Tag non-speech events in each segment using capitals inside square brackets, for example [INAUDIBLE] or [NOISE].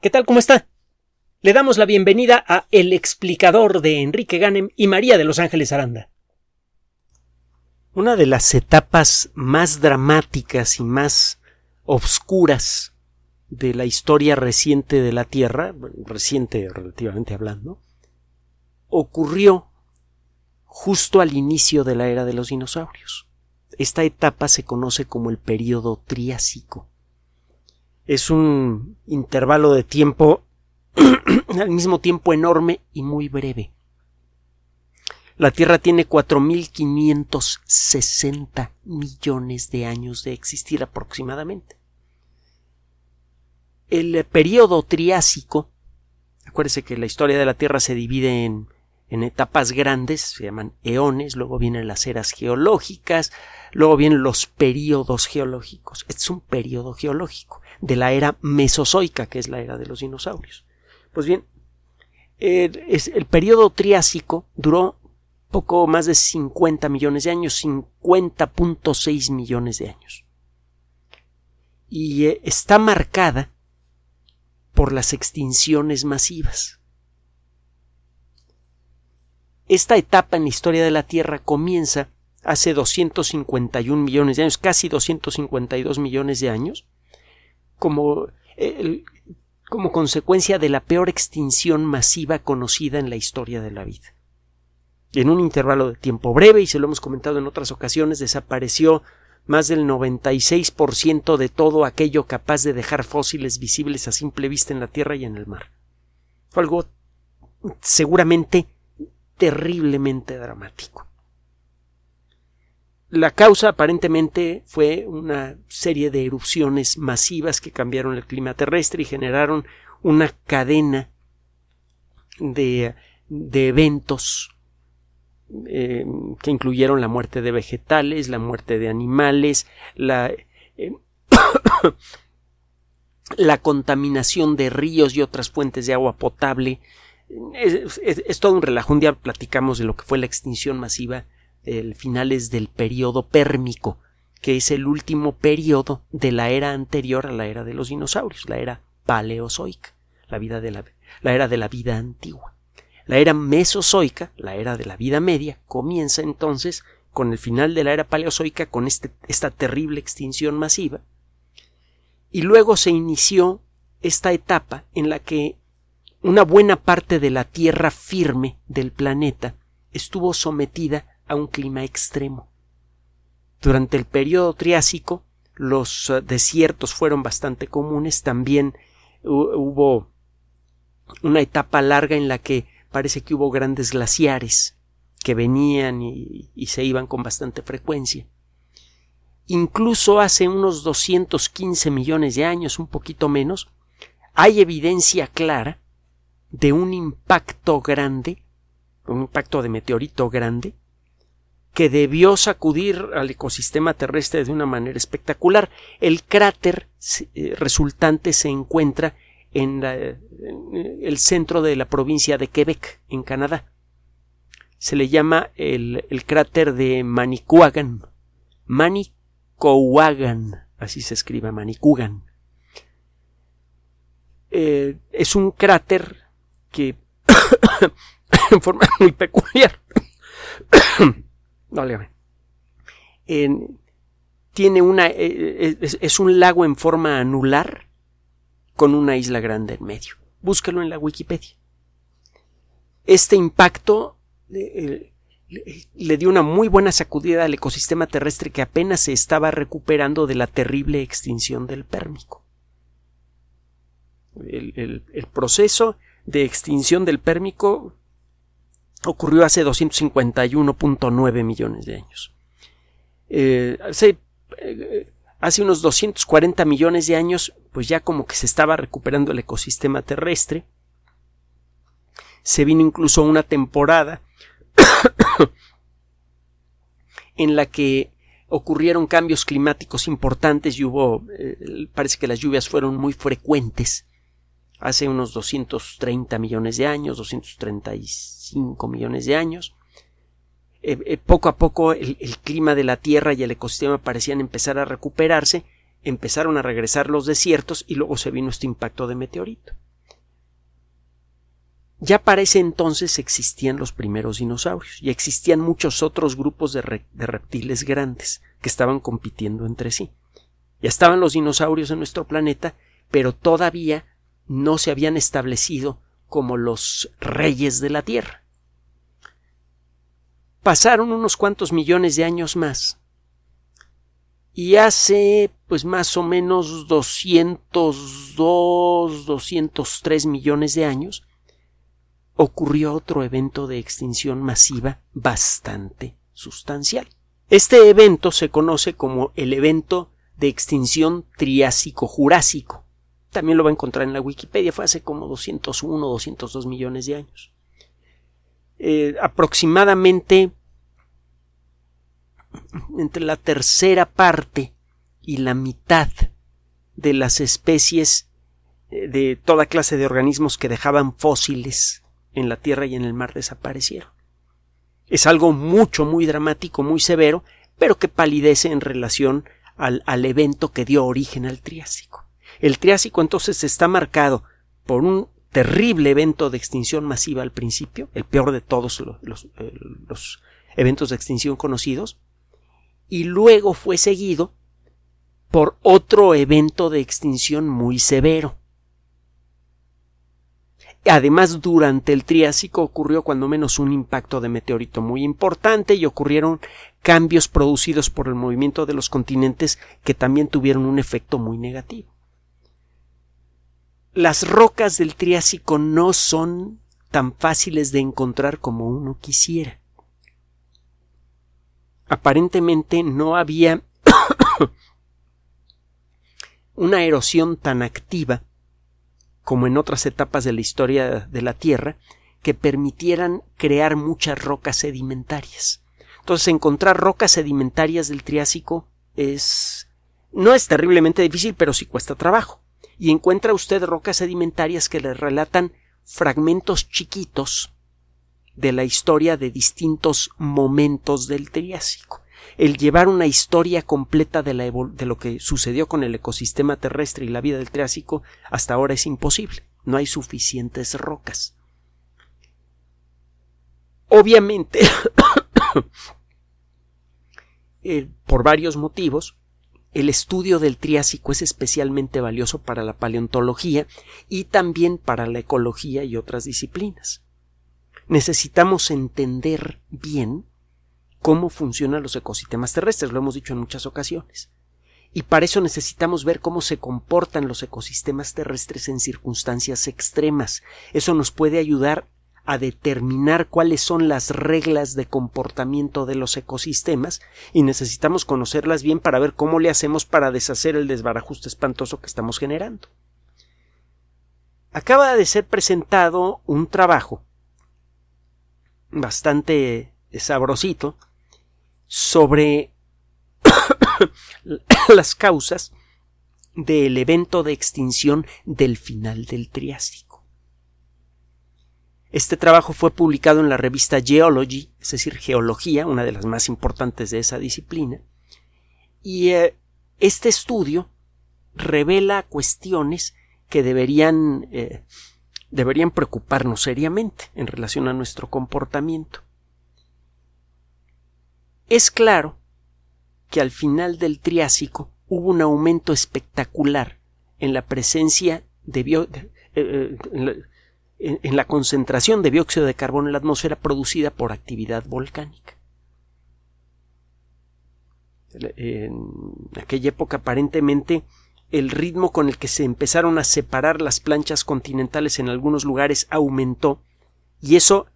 ¿Qué tal? ¿Cómo está? Le damos la bienvenida a El explicador de Enrique Ganem y María de Los Ángeles Aranda. Una de las etapas más dramáticas y más obscuras de la historia reciente de la Tierra, reciente relativamente hablando, ocurrió justo al inicio de la era de los dinosaurios. Esta etapa se conoce como el período Triásico es un intervalo de tiempo [CLEARS THROAT] al mismo tiempo enorme y muy breve. La Tierra tiene 4.560 millones de años de existir aproximadamente. El periodo Triásico, acuérdese que la historia de la Tierra se divide en, en etapas grandes, se llaman eones, luego vienen las eras geológicas, luego vienen los períodos geológicos. Este es un periodo geológico de la era mesozoica, que es la era de los dinosaurios. Pues bien, el, periodo Triásico duró poco más de 50 millones de años, 50.6 millones de años. Y eh, está marcada por las extinciones masivas. Esta etapa en la historia de la Tierra comienza hace 251 millones de años, casi 252 millones de años, como, como consecuencia de la peor extinción masiva conocida en la historia de la vida. En un intervalo de tiempo breve, y se lo hemos comentado en otras ocasiones, desapareció más del 96% de todo aquello capaz de dejar fósiles visibles a simple vista en la Tierra y en el mar. Fue algo seguramente terriblemente dramático. La causa aparentemente fue una serie de erupciones masivas que cambiaron el clima terrestre y generaron una cadena de, de eventos eh, que incluyeron la muerte de vegetales, la muerte de animales, la, eh, [COUGHS] la contaminación de ríos y otras fuentes de agua potable. Es, es, todo un relajo. Un día platicamos de lo que fue la extinción masiva el finales del periodo pérmico, que es el último periodo de la era anterior a la era de los dinosaurios, la era paleozoica, la, vida de la, la era de la vida antigua. La era mesozoica, la era de la vida media, comienza entonces con el final de la era paleozoica, con este, esta terrible extinción masiva, y luego se inició esta etapa en la que una buena parte de la tierra firme del planeta estuvo sometida a un clima extremo. Durante el periodo Triásico, los eh, desiertos fueron bastante comunes, también hubo una etapa larga en la que parece que hubo grandes glaciares que venían y, y se iban con bastante frecuencia. Incluso hace unos 215 millones de años, un poquito menos, hay evidencia clara de un impacto grande, un impacto de meteorito grande, que debió sacudir al ecosistema terrestre de una manera espectacular. El cráter eh, resultante se encuentra en, el centro de la provincia de Quebec, en Canadá. Se le llama el, cráter de Manicouagan. Manicouagan, así se escribe Manicouagan. Eh, es un cráter que [COUGHS] en forma muy peculiar [COUGHS] tiene una. Eh, eh, es, un lago en forma anular con una isla grande en medio. Búscalo en la Wikipedia. Este impacto eh, le dio una muy buena sacudida al ecosistema terrestre que apenas se estaba recuperando de la terrible extinción del Pérmico. el proceso de extinción del Pérmico ocurrió hace 251.9 millones de años. Eh, hace, eh, hace unos 240 millones de años, pues ya como que se estaba recuperando el ecosistema terrestre. Se vino incluso una temporada [COUGHS] en la que ocurrieron cambios climáticos importantes y hubo, eh, parece que las lluvias fueron muy frecuentes hace unos 230 millones de años, 235 millones de años. Eh, eh, poco a poco el, clima de la Tierra y el ecosistema parecían empezar a recuperarse, empezaron a regresar los desiertos y luego se vino este impacto de meteorito. Ya para ese entonces existían los primeros dinosaurios y existían muchos otros grupos de, reptiles grandes que estaban compitiendo entre sí. Ya estaban los dinosaurios en nuestro planeta, pero todavía no se habían establecido como los reyes de la Tierra. Pasaron unos cuantos millones de años más y hace pues más o menos 202, 203 millones de años ocurrió otro evento de extinción masiva bastante sustancial. Este evento se conoce como el evento de extinción Triásico-Jurásico. También lo va a encontrar en la Wikipedia, fue hace como 201, 202 millones de años. Eh, aproximadamente entre la tercera parte y la mitad de las especies eh, de toda clase de organismos que dejaban fósiles en la tierra y en el mar desaparecieron. Es algo mucho, muy dramático, muy severo, pero que palidece en relación al, al evento que dio origen al Triásico. El Triásico entonces está marcado por un terrible evento de extinción masiva al principio, el peor de todos los, eh, los, eventos de extinción conocidos, y luego fue seguido por otro evento de extinción muy severo. Además, durante el Triásico ocurrió cuando menos un impacto de meteorito muy importante y ocurrieron cambios producidos por el movimiento de los continentes que también tuvieron un efecto muy negativo. Las rocas del Triásico no son tan fáciles de encontrar como uno quisiera. Aparentemente no había [COUGHS] una erosión tan activa como en otras etapas de la historia de la Tierra, que permitieran crear muchas rocas sedimentarias. Entonces, encontrar rocas sedimentarias del Triásico es no es terriblemente difícil, pero sí cuesta trabajo. Y encuentra usted rocas sedimentarias que le relatan fragmentos chiquitos de la historia de distintos momentos del Triásico el llevar una historia completa de, lo que sucedió con el ecosistema terrestre y la vida del Triásico hasta ahora es imposible. No hay suficientes rocas. Obviamente, [COUGHS] por varios motivos, el estudio del Triásico es especialmente valioso para la paleontología y también para la ecología y otras disciplinas. Necesitamos entender bien cómo funcionan los ecosistemas terrestres, lo hemos dicho en muchas ocasiones. Y para eso necesitamos ver cómo se comportan los ecosistemas terrestres en circunstancias extremas. Eso nos puede ayudar a determinar cuáles son las reglas de comportamiento de los ecosistemas y necesitamos conocerlas bien para ver cómo le hacemos para deshacer el desbarajuste espantoso que estamos generando. Acaba de ser presentado un trabajo bastante sabrosito sobre [COUGHS] las causas del evento de extinción del final del Triásico. Este trabajo fue publicado en la revista Geology, es decir, Geología, una de las más importantes de esa disciplina, y eh, este estudio revela cuestiones que deberían, eh, deberían preocuparnos seriamente en relación a nuestro comportamiento. Es claro que al final del Triásico hubo un aumento espectacular en la presencia de eh, eh, concentración de dióxido de carbono en la atmósfera producida por actividad volcánica. En aquella época aparentemente el ritmo con el que se empezaron a separar las planchas continentales en algunos lugares aumentó y eso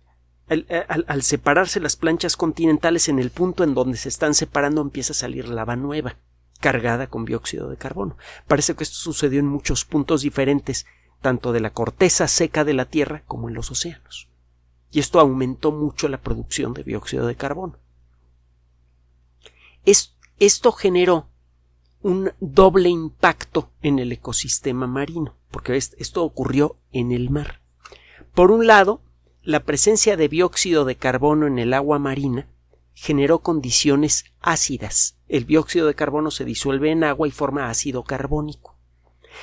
eh, al, separarse las planchas continentales en el punto en donde se están separando empieza a salir lava nueva, cargada con dióxido de carbono. Parece que esto sucedió en muchos puntos diferentes, tanto de la corteza seca de la Tierra como en los océanos. Y esto aumentó mucho la producción de dióxido de carbono. esto generó un doble impacto en el ecosistema marino, porque esto ocurrió en el mar. Por un lado, la presencia de dióxido de carbono en el agua marina generó condiciones ácidas. El dióxido de carbono se disuelve en agua y forma ácido carbónico.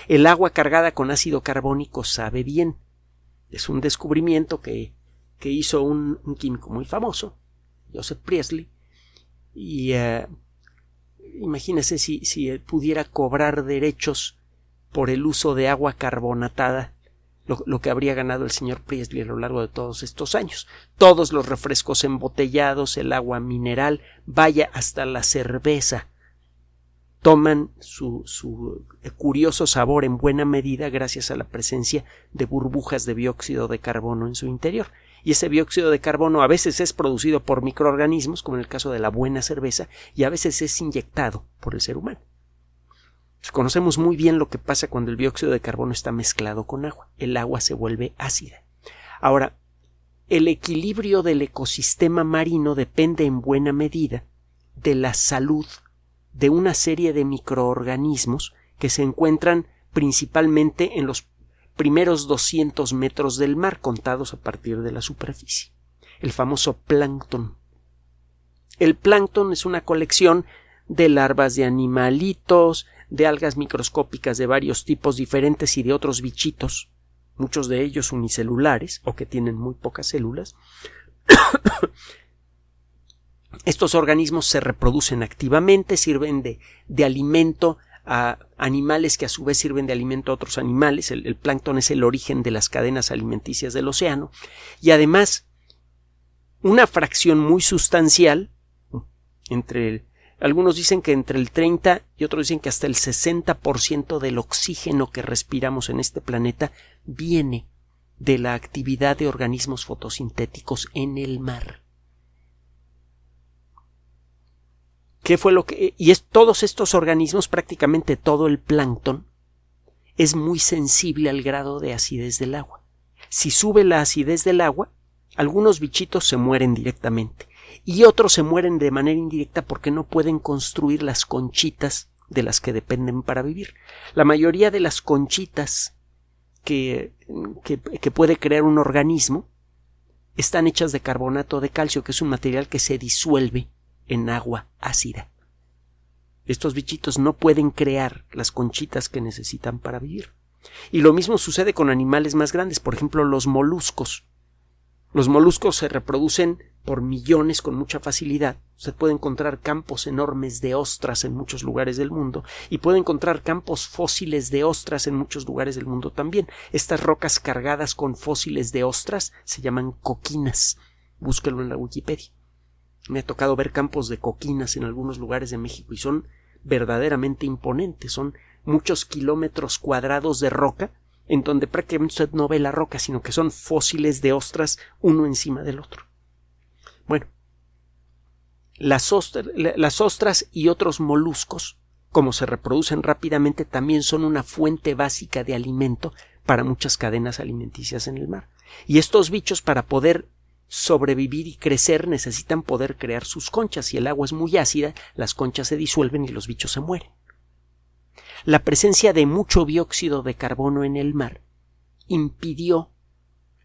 El agua cargada con ácido carbónico sabe bien. Es un descubrimiento que, que hizo un, químico muy famoso, Joseph Priestley, y uh, imagínese si, si pudiera cobrar derechos por el uso de agua carbonatada lo, que habría ganado el señor Priestley a lo largo de todos estos años. Todos los refrescos embotellados, el agua mineral, vaya hasta la cerveza, toman su, su, curioso sabor en buena medida gracias a la presencia de burbujas de dióxido de carbono en su interior. Y ese dióxido de carbono a veces es producido por microorganismos, como en el caso de la buena cerveza, y a veces es inyectado por el ser humano. Conocemos muy bien lo que pasa cuando el dióxido de carbono está mezclado con agua. El agua se vuelve ácida. Ahora, el equilibrio del ecosistema marino depende en buena medida de la salud de una serie de microorganismos que se encuentran principalmente en los primeros 200 metros del mar contados a partir de la superficie. El famoso plancton. El plancton es una colección de larvas de animalitos, de algas microscópicas de varios tipos diferentes y de otros bichitos, muchos de ellos unicelulares o que tienen muy pocas células. Estos organismos se reproducen activamente, sirven de, de, alimento a animales que a su vez sirven de alimento a otros animales. El, plancton es el origen de las cadenas alimenticias del océano. Y además, una fracción muy sustancial entre el algunos dicen que entre el 30 y otros dicen que hasta el 60% del oxígeno que respiramos en este planeta viene de la actividad de organismos fotosintéticos en el mar. ¿Qué fue lo que y es todos estos organismos, prácticamente todo el plancton es muy sensible al grado de acidez del agua. Si sube la acidez del agua, algunos bichitos se mueren directamente y otros se mueren de manera indirecta porque no pueden construir las conchitas de las que dependen para vivir. La mayoría de las conchitas que, que, que, puede crear un organismo están hechas de carbonato de calcio, que es un material que se disuelve en agua ácida. Estos bichitos no pueden crear las conchitas que necesitan para vivir. Y lo mismo sucede con animales más grandes, por ejemplo los moluscos. Los moluscos se reproducen por millones con mucha facilidad. Usted puede encontrar campos enormes de ostras en muchos lugares del mundo y puede encontrar campos fósiles de ostras en muchos lugares del mundo también. Estas rocas cargadas con fósiles de ostras se llaman coquinas. Búsquelo en la Wikipedia. Me ha tocado ver campos de coquinas en algunos lugares de México y son verdaderamente imponentes. Son muchos kilómetros cuadrados de roca en donde prácticamente usted no ve la roca, sino que son fósiles de ostras uno encima del otro. Bueno, las, ostras y otros moluscos, como se reproducen rápidamente, también son una fuente básica de alimento para muchas cadenas alimenticias en el mar. Y estos bichos, para poder sobrevivir y crecer, necesitan poder crear sus conchas. Si el agua es muy ácida, las conchas se disuelven y los bichos se mueren. La presencia de mucho dióxido de carbono en el mar impidió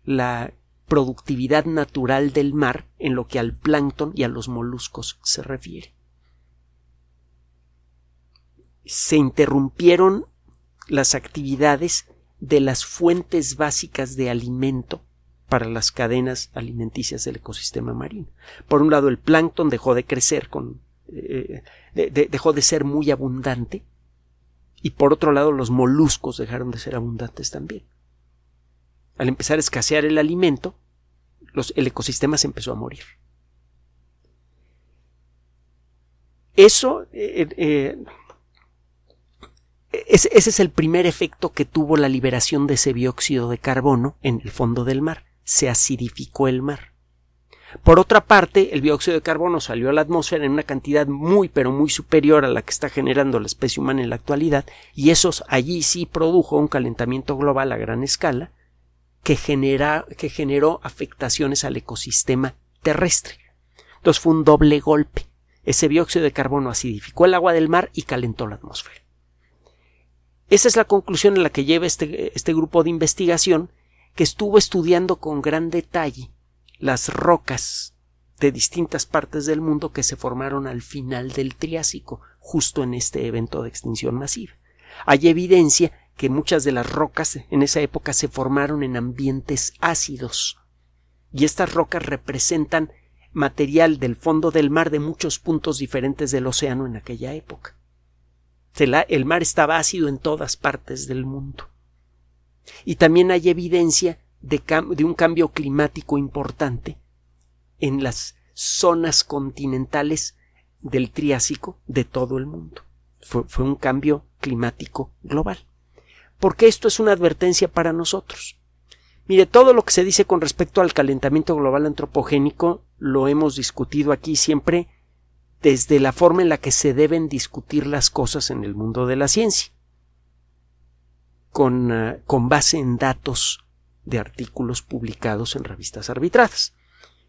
la productividad natural del mar en lo que al plancton y a los moluscos se refiere. Se interrumpieron las actividades de las fuentes básicas de alimento para las cadenas alimenticias del ecosistema marino. Por un lado, el plancton dejó de crecer eh, dejó de ser muy abundante y por otro lado los moluscos dejaron de ser abundantes también. Al empezar a escasear el alimento, el ecosistema se empezó a morir. Eso, eh, eh, ese es el primer efecto que tuvo la liberación de ese dióxido de carbono en el fondo del mar. Se acidificó el mar. Por otra parte, el dióxido de carbono salió a la atmósfera en una cantidad muy pero muy superior a la que está generando la especie humana en la actualidad, y eso allí sí produjo un calentamiento global a gran escala, que, genera, que generó afectaciones al ecosistema terrestre. Entonces fue un doble golpe. Ese dióxido de carbono acidificó el agua del mar y calentó la atmósfera. Esa es la conclusión en la que lleva este, este grupo de investigación que estuvo estudiando con gran detalle las rocas de distintas partes del mundo que se formaron al final del Triásico, justo en este evento de extinción masiva. Hay evidencia que muchas de las rocas en esa época se formaron en ambientes ácidos. Y estas rocas representan material del fondo del mar de muchos puntos diferentes del océano en aquella época. El mar estaba ácido en todas partes del mundo. Y también hay evidencia de, un cambio climático importante en las zonas continentales del Triásico de todo el mundo. Fue, fue, un cambio climático global. Porque esto es una advertencia para nosotros. Mire, todo lo que se dice con respecto al calentamiento global antropogénico lo hemos discutido aquí siempre desde la forma en la que se deben discutir las cosas en el mundo de la ciencia, con, uh, con base en datos de artículos publicados en revistas arbitradas.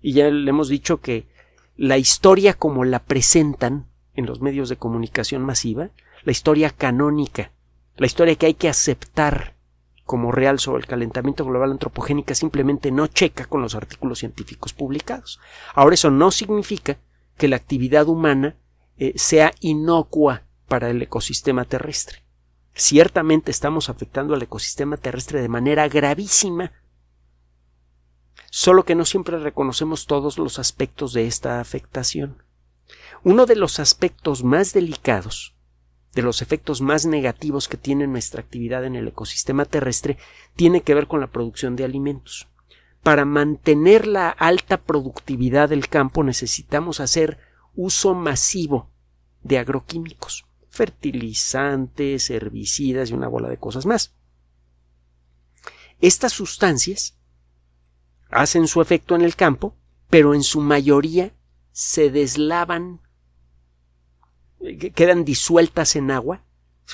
Y ya le hemos dicho que la historia como la presentan en los medios de comunicación masiva, la historia canónica, la historia que hay que aceptar como real sobre el calentamiento global antropogénica simplemente no checa con los artículos científicos publicados. Ahora eso no significa que la actividad humana eh, sea inocua para el ecosistema terrestre. Ciertamente estamos afectando al ecosistema terrestre de manera gravísima, solo que no siempre reconocemos todos los aspectos de esta afectación. Uno de los aspectos más delicados, de los efectos más negativos que tiene nuestra actividad en el ecosistema terrestre, tiene que ver con la producción de alimentos. Para mantener la alta productividad del campo necesitamos hacer uso masivo de agroquímicos, fertilizantes, herbicidas y una bola de cosas más. Estas sustancias hacen su efecto en el campo, pero en su mayoría se deslavan, quedan disueltas en agua.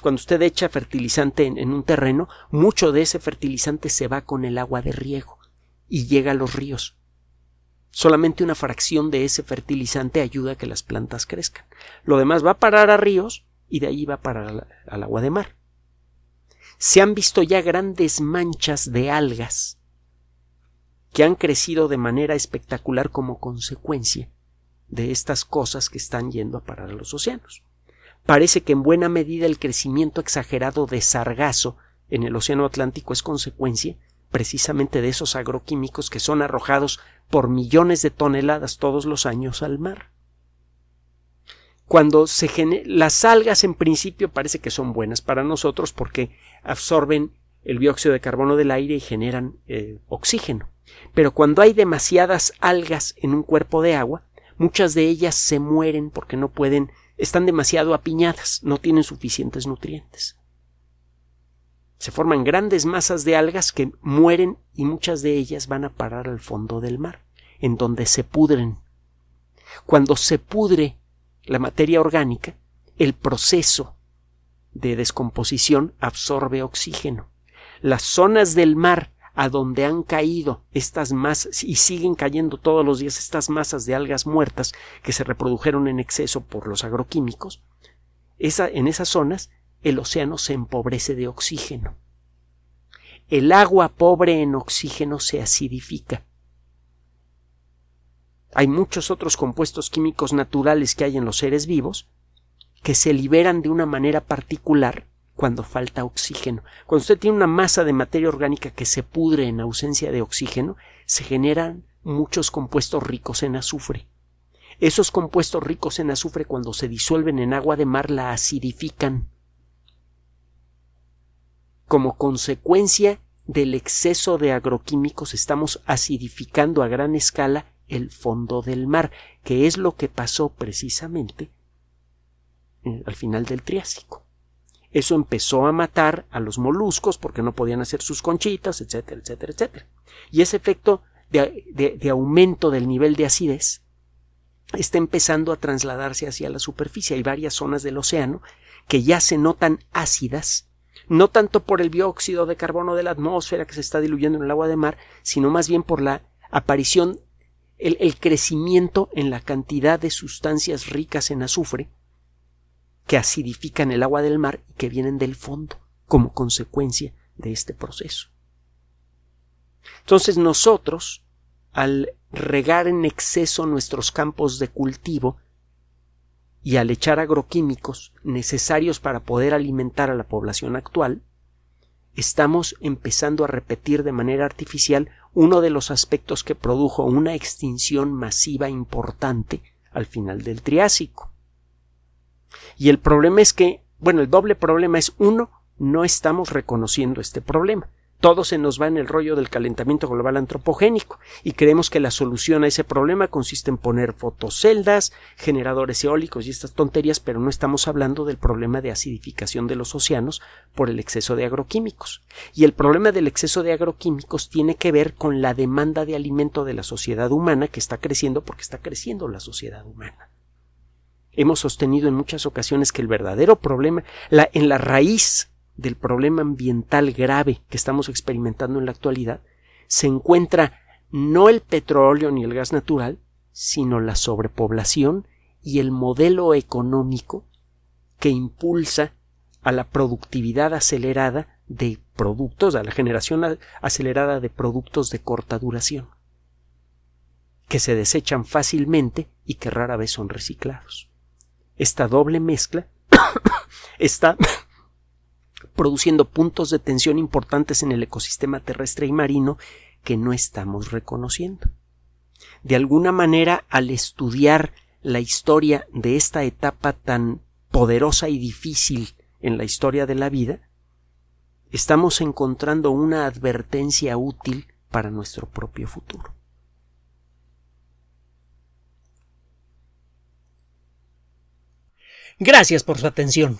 Cuando usted echa fertilizante en, en un terreno, mucho de ese fertilizante se va con el agua de riego y llega a los ríos. Solamente una fracción de ese fertilizante ayuda a que las plantas crezcan. Lo demás va a parar a ríos y de ahí va a parar al agua de mar. Se han visto ya grandes manchas de algas que han crecido de manera espectacular como consecuencia de estas cosas que están yendo a parar a los océanos. Parece que en buena medida el crecimiento exagerado de sargazo en el océano Atlántico es consecuencia precisamente de esos agroquímicos que son arrojados por millones de toneladas todos los años al mar. Cuando se las algas en principio parece que son buenas para nosotros porque absorben el dióxido de carbono del aire y generan eh, oxígeno. Pero cuando hay demasiadas algas en un cuerpo de agua, muchas de ellas se mueren porque no pueden, están demasiado apiñadas, no tienen suficientes nutrientes se forman grandes masas de algas que mueren y muchas de ellas van a parar al fondo del mar, en donde se pudren. Cuando se pudre la materia orgánica, el proceso de descomposición absorbe oxígeno. Las zonas del mar a donde han caído estas masas y siguen cayendo todos los días estas masas de algas muertas que se reprodujeron en exceso por los agroquímicos, en esas zonas el océano se empobrece de oxígeno. El agua pobre en oxígeno se acidifica. Hay muchos otros compuestos químicos naturales que hay en los seres vivos que se liberan de una manera particular cuando falta oxígeno. Cuando usted tiene una masa de materia orgánica que se pudre en ausencia de oxígeno, se generan muchos compuestos ricos en azufre. Esos compuestos ricos en azufre cuando se disuelven en agua de mar la acidifican como consecuencia del exceso de agroquímicos estamos acidificando a gran escala el fondo del mar, que es lo que pasó precisamente eh, al final del Triásico. Eso empezó a matar a los moluscos porque no podían hacer sus conchitas, etcétera, etcétera, etcétera. Y ese efecto de, de aumento del nivel de acidez está empezando a trasladarse hacia la superficie. Hay varias zonas del océano que ya se notan ácidas no tanto por el dióxido de carbono de la atmósfera que se está diluyendo en el agua de mar, sino más bien por la aparición, el, crecimiento en la cantidad de sustancias ricas en azufre que acidifican el agua del mar y que vienen del fondo como consecuencia de este proceso. Entonces nosotros, al regar en exceso nuestros campos de cultivo, y al echar agroquímicos necesarios para poder alimentar a la población actual, estamos empezando a repetir de manera artificial uno de los aspectos que produjo una extinción masiva importante al final del Triásico. Y el problema es que, bueno, el doble problema es uno, no estamos reconociendo este problema todo se nos va en el rollo del calentamiento global antropogénico y creemos que la solución a ese problema consiste en poner fotoceldas, generadores eólicos y estas tonterías, pero no estamos hablando del problema de acidificación de los océanos por el exceso de agroquímicos. Y el problema del exceso de agroquímicos tiene que ver con la demanda de alimento de la sociedad humana que está creciendo porque está creciendo la sociedad humana. Hemos sostenido en muchas ocasiones que el verdadero problema, en la raíz del problema ambiental grave que estamos experimentando en la actualidad se encuentra no el petróleo ni el gas natural, sino la sobrepoblación y el modelo económico que impulsa a la productividad acelerada de productos, a la generación acelerada de productos de corta duración, que se desechan fácilmente y que rara vez son reciclados. Esta doble mezcla [COUGHS] está produciendo puntos de tensión importantes en el ecosistema terrestre y marino que no estamos reconociendo. De alguna manera, al estudiar la historia de esta etapa tan poderosa y difícil en la historia de la vida, estamos encontrando una advertencia útil para nuestro propio futuro. Gracias por su atención